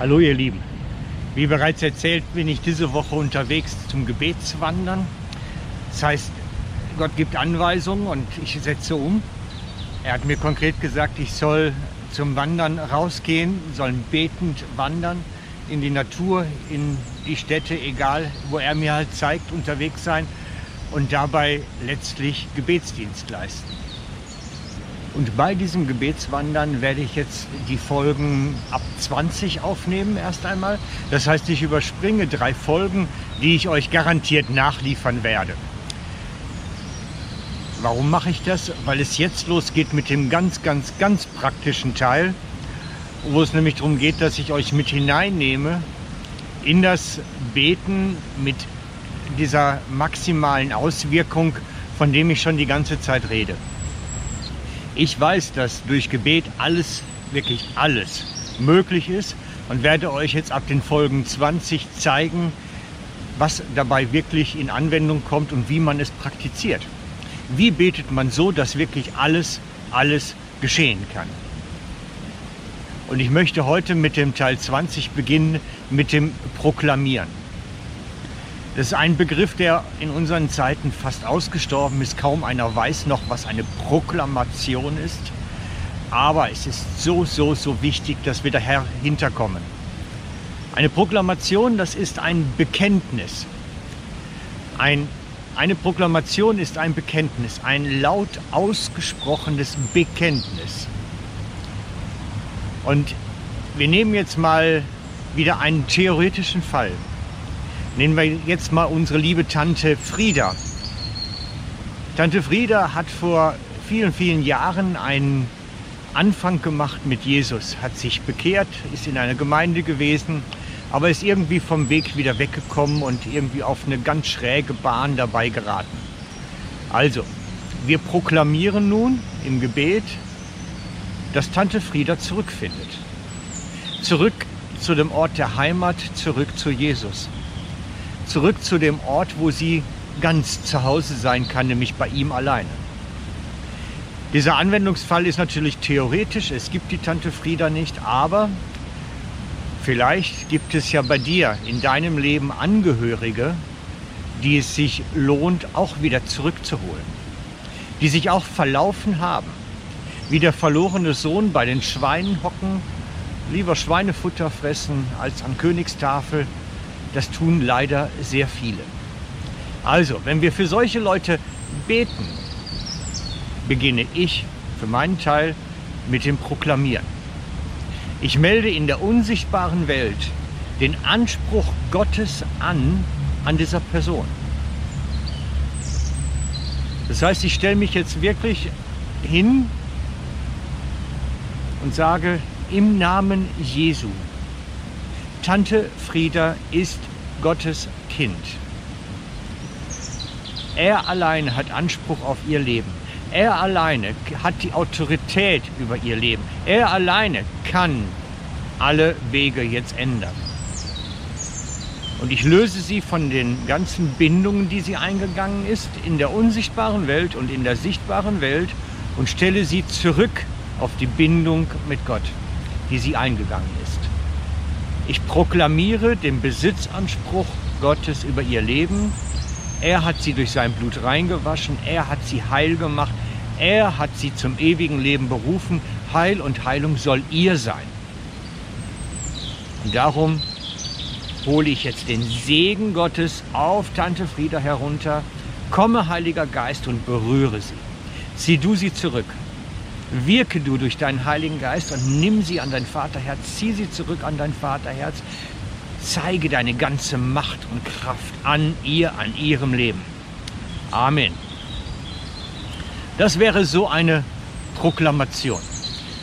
Hallo ihr Lieben. Wie bereits erzählt, bin ich diese Woche unterwegs zum Gebetswandern. Das heißt, Gott gibt Anweisungen und ich setze um. Er hat mir konkret gesagt, ich soll zum Wandern rausgehen, soll betend wandern in die Natur, in die Städte, egal wo er mir halt zeigt, unterwegs sein und dabei letztlich Gebetsdienst leisten. Und bei diesem Gebetswandern werde ich jetzt die Folgen ab 20 aufnehmen erst einmal. Das heißt, ich überspringe drei Folgen, die ich euch garantiert nachliefern werde. Warum mache ich das? Weil es jetzt losgeht mit dem ganz, ganz, ganz praktischen Teil, wo es nämlich darum geht, dass ich euch mit hineinnehme in das Beten mit dieser maximalen Auswirkung, von dem ich schon die ganze Zeit rede. Ich weiß, dass durch Gebet alles, wirklich alles möglich ist und werde euch jetzt ab den Folgen 20 zeigen, was dabei wirklich in Anwendung kommt und wie man es praktiziert. Wie betet man so, dass wirklich alles, alles geschehen kann? Und ich möchte heute mit dem Teil 20 beginnen, mit dem Proklamieren. Das ist ein Begriff, der in unseren Zeiten fast ausgestorben ist. Kaum einer weiß noch, was eine Proklamation ist. Aber es ist so, so, so wichtig, dass wir dahinter kommen. Eine Proklamation, das ist ein Bekenntnis. Ein, eine Proklamation ist ein Bekenntnis, ein laut ausgesprochenes Bekenntnis. Und wir nehmen jetzt mal wieder einen theoretischen Fall. Nehmen wir jetzt mal unsere liebe Tante Frieda. Tante Frieda hat vor vielen, vielen Jahren einen Anfang gemacht mit Jesus, hat sich bekehrt, ist in einer Gemeinde gewesen, aber ist irgendwie vom Weg wieder weggekommen und irgendwie auf eine ganz schräge Bahn dabei geraten. Also, wir proklamieren nun im Gebet, dass Tante Frieda zurückfindet. Zurück zu dem Ort der Heimat, zurück zu Jesus zurück zu dem Ort, wo sie ganz zu Hause sein kann, nämlich bei ihm alleine. Dieser Anwendungsfall ist natürlich theoretisch, es gibt die Tante Frieda nicht, aber vielleicht gibt es ja bei dir in deinem Leben Angehörige, die es sich lohnt, auch wieder zurückzuholen, die sich auch verlaufen haben, wie der verlorene Sohn bei den Schweinen hocken, lieber Schweinefutter fressen als an Königstafel das tun leider sehr viele. Also, wenn wir für solche Leute beten, beginne ich für meinen Teil mit dem Proklamieren. Ich melde in der unsichtbaren Welt den Anspruch Gottes an an dieser Person. Das heißt, ich stelle mich jetzt wirklich hin und sage im Namen Jesu Tante Frieda ist Gottes Kind. Er alleine hat Anspruch auf ihr Leben. Er alleine hat die Autorität über ihr Leben. Er alleine kann alle Wege jetzt ändern. Und ich löse sie von den ganzen Bindungen, die sie eingegangen ist, in der unsichtbaren Welt und in der sichtbaren Welt und stelle sie zurück auf die Bindung mit Gott, die sie eingegangen ist. Ich proklamiere den Besitzanspruch Gottes über ihr Leben. Er hat sie durch sein Blut reingewaschen. Er hat sie heil gemacht. Er hat sie zum ewigen Leben berufen. Heil und Heilung soll ihr sein. Und darum hole ich jetzt den Segen Gottes auf Tante Frieda herunter. Komme, Heiliger Geist, und berühre sie. Zieh du sie zurück. Wirke du durch deinen Heiligen Geist und nimm sie an dein Vaterherz, zieh sie zurück an dein Vaterherz. Zeige deine ganze Macht und Kraft an ihr, an ihrem Leben. Amen. Das wäre so eine Proklamation.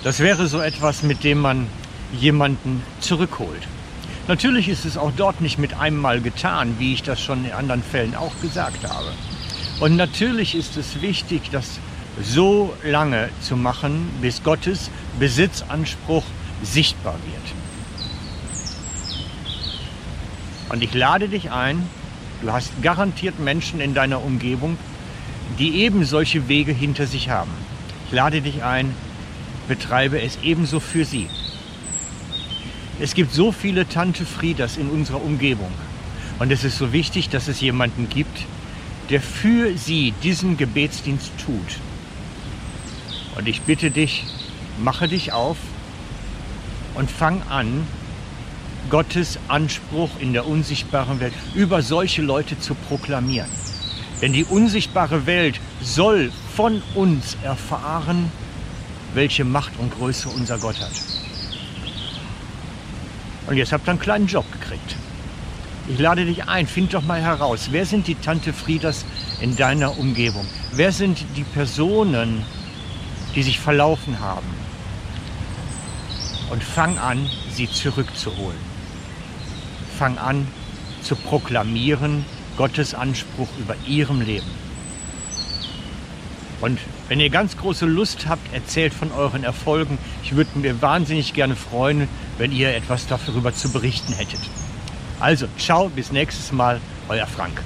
Das wäre so etwas, mit dem man jemanden zurückholt. Natürlich ist es auch dort nicht mit einem Mal getan, wie ich das schon in anderen Fällen auch gesagt habe. Und natürlich ist es wichtig, dass so lange zu machen, bis Gottes Besitzanspruch sichtbar wird. Und ich lade dich ein, du hast garantiert Menschen in deiner Umgebung, die eben solche Wege hinter sich haben. Ich lade dich ein, betreibe es ebenso für sie. Es gibt so viele Tante Frieders in unserer Umgebung. Und es ist so wichtig, dass es jemanden gibt, der für sie diesen Gebetsdienst tut. Und ich bitte dich, mache dich auf und fang an, Gottes Anspruch in der unsichtbaren Welt über solche Leute zu proklamieren. Denn die unsichtbare Welt soll von uns erfahren, welche Macht und Größe unser Gott hat. Und jetzt habt ihr einen kleinen Job gekriegt. Ich lade dich ein, find doch mal heraus, wer sind die Tante Frieders in deiner Umgebung? Wer sind die Personen, die sich verlaufen haben? Und fang an, sie zurückzuholen. Fang an zu proklamieren Gottes Anspruch über ihrem Leben. Und wenn ihr ganz große Lust habt, erzählt von euren Erfolgen. Ich würde mir wahnsinnig gerne freuen, wenn ihr etwas darüber zu berichten hättet. Also, ciao, bis nächstes Mal, euer Frank.